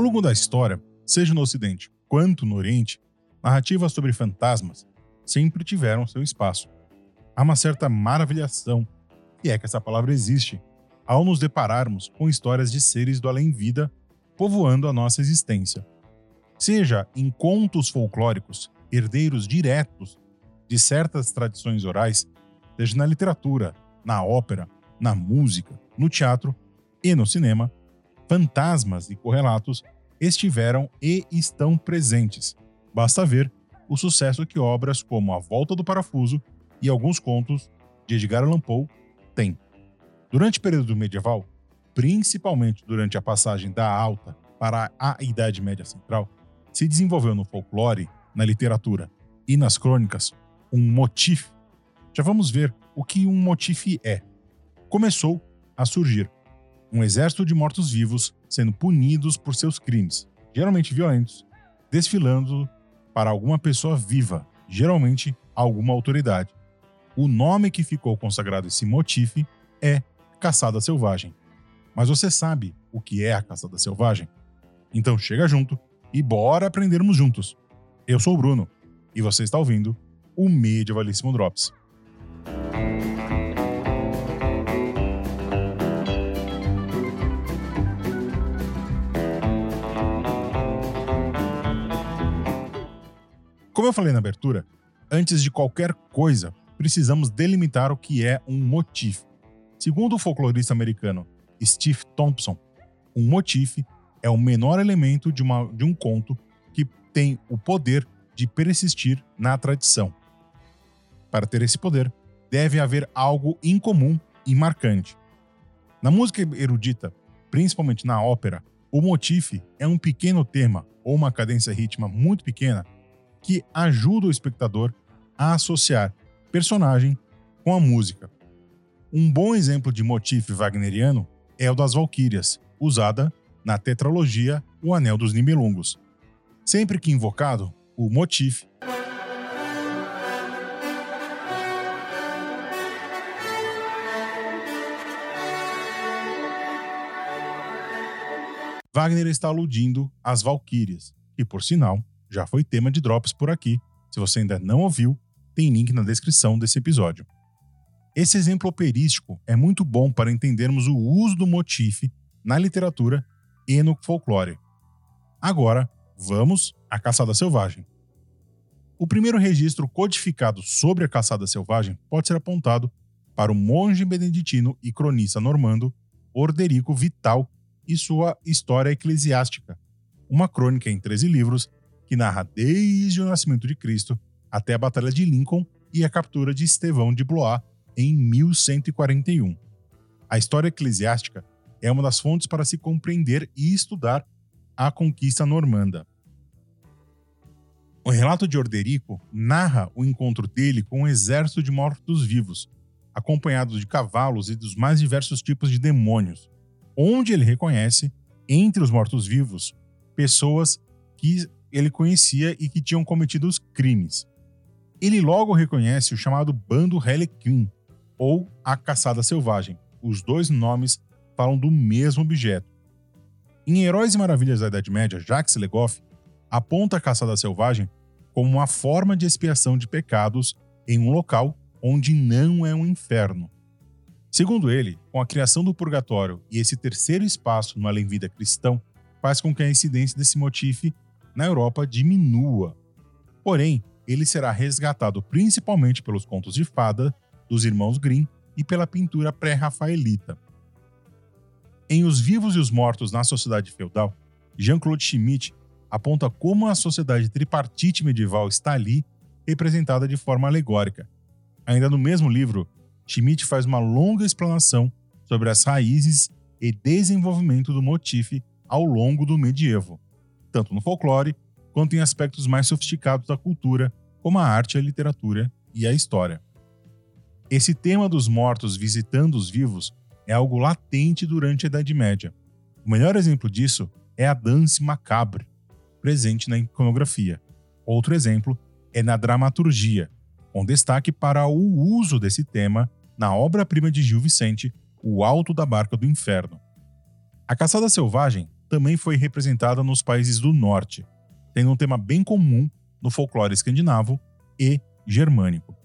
Ao longo da história, seja no Ocidente quanto no Oriente, narrativas sobre fantasmas sempre tiveram seu espaço. Há uma certa maravilhação, e é que essa palavra existe, ao nos depararmos com histórias de seres do além-vida povoando a nossa existência. Seja em contos folclóricos, herdeiros diretos de certas tradições orais, seja na literatura, na ópera, na música, no teatro e no cinema, fantasmas e correlatos estiveram e estão presentes. Basta ver o sucesso que obras como A Volta do Parafuso e alguns contos de Edgar Allan Poe têm. Durante o período medieval, principalmente durante a passagem da Alta para a Idade Média Central, se desenvolveu no folclore, na literatura e nas crônicas um motif. Já vamos ver o que um motif é. Começou a surgir um exército de mortos-vivos sendo punidos por seus crimes, geralmente violentos, desfilando para alguma pessoa viva, geralmente alguma autoridade. O nome que ficou consagrado a esse motif é caçada selvagem. Mas você sabe o que é a caçada selvagem? Então chega junto e bora aprendermos juntos. Eu sou o Bruno e você está ouvindo o Medievalíssimo Drops. Como eu falei na abertura, antes de qualquer coisa, precisamos delimitar o que é um motif. Segundo o folclorista americano Steve Thompson, um motif é o menor elemento de, uma, de um conto que tem o poder de persistir na tradição. Para ter esse poder, deve haver algo incomum e marcante. Na música erudita, principalmente na ópera, o motif é um pequeno tema ou uma cadência rítmica muito pequena que ajuda o espectador a associar personagem com a música. Um bom exemplo de motif wagneriano é o das Valquírias, usada na tetralogia O Anel dos Nibelungos. Sempre que invocado, o motif Wagner está aludindo às Valquírias, que, por sinal, já foi tema de drops por aqui. Se você ainda não ouviu, tem link na descrição desse episódio. Esse exemplo operístico é muito bom para entendermos o uso do motif na literatura e no folclore. Agora, vamos à caçada selvagem. O primeiro registro codificado sobre a caçada selvagem pode ser apontado para o monge beneditino e cronista normando Orderico Vital e sua História Eclesiástica, uma crônica em 13 livros que narra desde o nascimento de Cristo até a Batalha de Lincoln e a captura de Estevão de Blois em 1141. A história eclesiástica é uma das fontes para se compreender e estudar a conquista normanda. O relato de Orderico narra o encontro dele com um exército de mortos-vivos, acompanhado de cavalos e dos mais diversos tipos de demônios, onde ele reconhece, entre os mortos-vivos, pessoas que ele conhecia e que tinham cometido os crimes. Ele logo reconhece o chamado Bando Harlequin, ou a Caçada Selvagem. Os dois nomes falam do mesmo objeto. Em Heróis e Maravilhas da Idade Média, Jacques Legoff aponta a Caçada Selvagem como uma forma de expiação de pecados em um local onde não é um inferno. Segundo ele, com a criação do purgatório e esse terceiro espaço no além-vida cristão, faz com que a incidência desse motif na Europa diminua. Porém, ele será resgatado principalmente pelos contos de fada dos irmãos Grimm e pela pintura pré-rafaelita. Em Os Vivos e os Mortos na Sociedade Feudal, Jean-Claude Schmitt aponta como a sociedade tripartite medieval está ali representada de forma alegórica. Ainda no mesmo livro, Schmitt faz uma longa explanação sobre as raízes e desenvolvimento do motif ao longo do medievo tanto no folclore quanto em aspectos mais sofisticados da cultura, como a arte, a literatura e a história. Esse tema dos mortos visitando os vivos é algo latente durante a Idade Média. O melhor exemplo disso é a danse macabre, presente na iconografia. Outro exemplo é na dramaturgia, com destaque para o uso desse tema na obra-prima de Gil Vicente, O Alto da Barca do Inferno. A caçada selvagem também foi representada nos países do norte, tendo um tema bem comum no folclore escandinavo e germânico.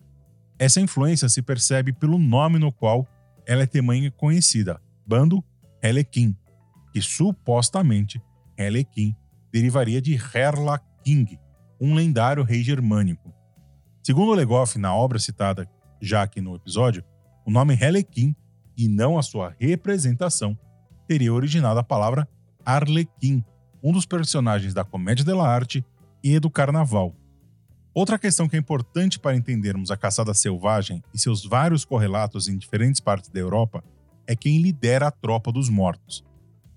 Essa influência se percebe pelo nome no qual ela é tamanha conhecida, bando Helekin, que supostamente Helekin derivaria de Herla King, um lendário rei germânico. Segundo Legoff, na obra citada já aqui no episódio, o nome Helekin e não a sua representação teria originado a palavra Arlequim, um dos personagens da comédia dell'arte e do carnaval. Outra questão que é importante para entendermos a caçada selvagem e seus vários correlatos em diferentes partes da Europa é quem lidera a tropa dos mortos.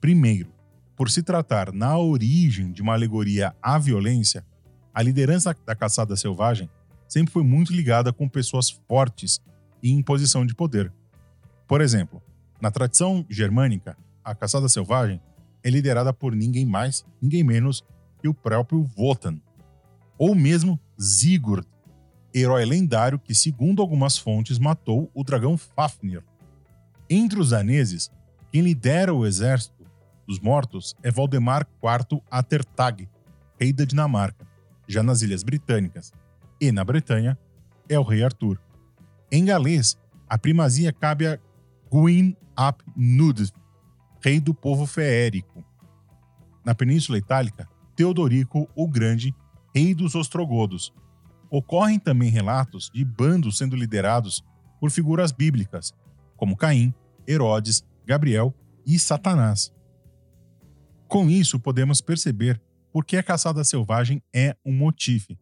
Primeiro, por se tratar na origem de uma alegoria à violência, a liderança da caçada selvagem sempre foi muito ligada com pessoas fortes e em posição de poder. Por exemplo, na tradição germânica, a caçada selvagem é liderada por ninguém mais, ninguém menos que o próprio Wotan, ou mesmo Sigurd, herói lendário que, segundo algumas fontes, matou o dragão Fafnir. Entre os daneses, quem lidera o exército dos mortos é Valdemar IV Attertag, rei da Dinamarca, já nas Ilhas Britânicas, e na Bretanha é o rei Arthur. Em galês, a primazia cabe a Gwyn ap Nudd, rei do povo feérico. Na Península Itálica, Teodorico o Grande, rei dos ostrogodos. Ocorrem também relatos de bandos sendo liderados por figuras bíblicas, como Caim, Herodes, Gabriel e Satanás. Com isso, podemos perceber por que a caçada selvagem é um motife.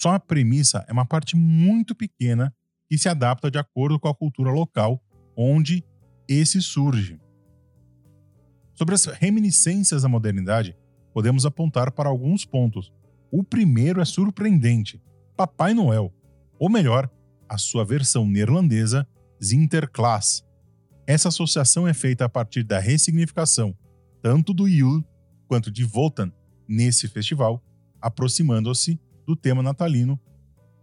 Só a premissa é uma parte muito pequena que se adapta de acordo com a cultura local onde esse surge. Sobre as reminiscências da modernidade, podemos apontar para alguns pontos. O primeiro é surpreendente: Papai Noel, ou melhor, a sua versão neerlandesa Sinterklaas. Essa associação é feita a partir da ressignificação tanto do Yule quanto de Wotan nesse festival, aproximando-se do tema natalino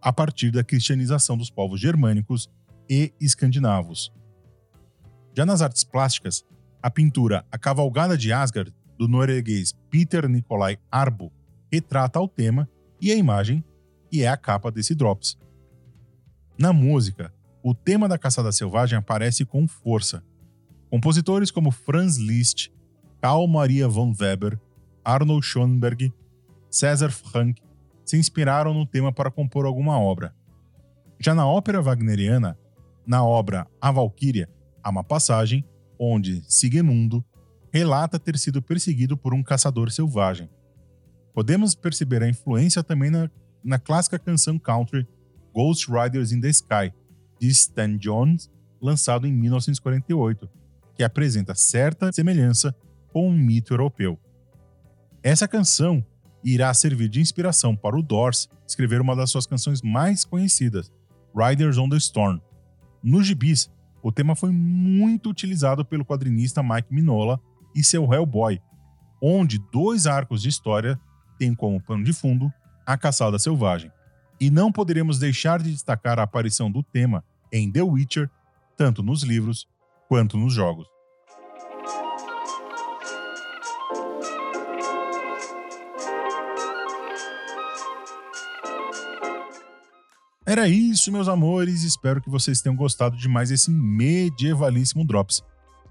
a partir da cristianização dos povos germânicos e escandinavos. Já nas artes plásticas, a pintura A Cavalgada de Asgard, do norueguês Peter Nikolai Arbo, retrata o tema e a imagem, que é a capa desse Drops. Na música, o tema da caçada selvagem aparece com força. Compositores como Franz Liszt, Karl Maria von Weber, Arnold Schoenberg, César Franck se inspiraram no tema para compor alguma obra. Já na ópera wagneriana, na obra A Valquíria, há uma passagem onde Sigemundo relata ter sido perseguido por um caçador selvagem. Podemos perceber a influência também na, na clássica canção country Ghost Riders in the Sky, de Stan Jones, lançado em 1948, que apresenta certa semelhança com um mito europeu. Essa canção irá servir de inspiração para o Doors escrever uma das suas canções mais conhecidas, Riders on the Storm. Nos gibis, o tema foi muito utilizado pelo quadrinista Mike Minola e seu Hellboy, onde dois arcos de história têm como pano de fundo a caçada selvagem. E não poderemos deixar de destacar a aparição do tema em The Witcher, tanto nos livros quanto nos jogos. Era isso, meus amores. Espero que vocês tenham gostado de mais esse medievalíssimo Drops.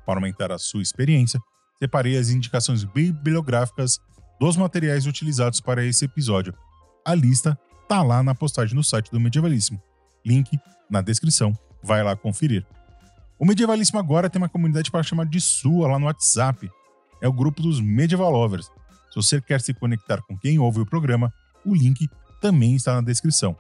Para aumentar a sua experiência, separei as indicações bibliográficas dos materiais utilizados para esse episódio. A lista tá lá na postagem no site do Medievalíssimo. Link na descrição. Vai lá conferir. O Medievalíssimo agora tem uma comunidade para chamar de sua lá no WhatsApp. É o grupo dos Medieval Lovers. Se você quer se conectar com quem ouve o programa, o link também está na descrição.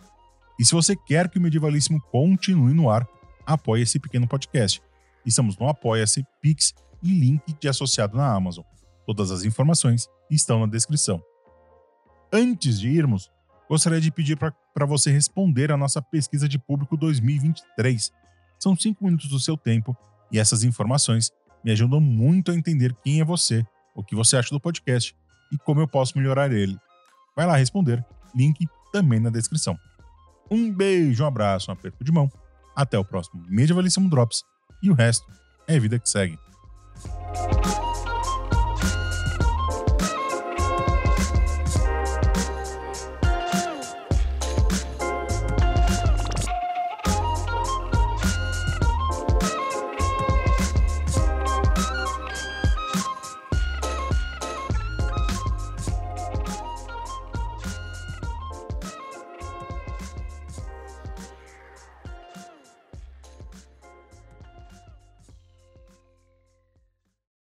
E se você quer que o Medievalíssimo continue no ar, apoie esse pequeno podcast. Estamos no Apoia-se, Pix e link de associado na Amazon. Todas as informações estão na descrição. Antes de irmos, gostaria de pedir para você responder a nossa pesquisa de público 2023. São cinco minutos do seu tempo e essas informações me ajudam muito a entender quem é você, o que você acha do podcast e como eu posso melhorar ele. Vai lá responder, link também na descrição. Um beijo, um abraço, um aperto de mão. Até o próximo Medievalíssimo Drops. E o resto é vida que segue.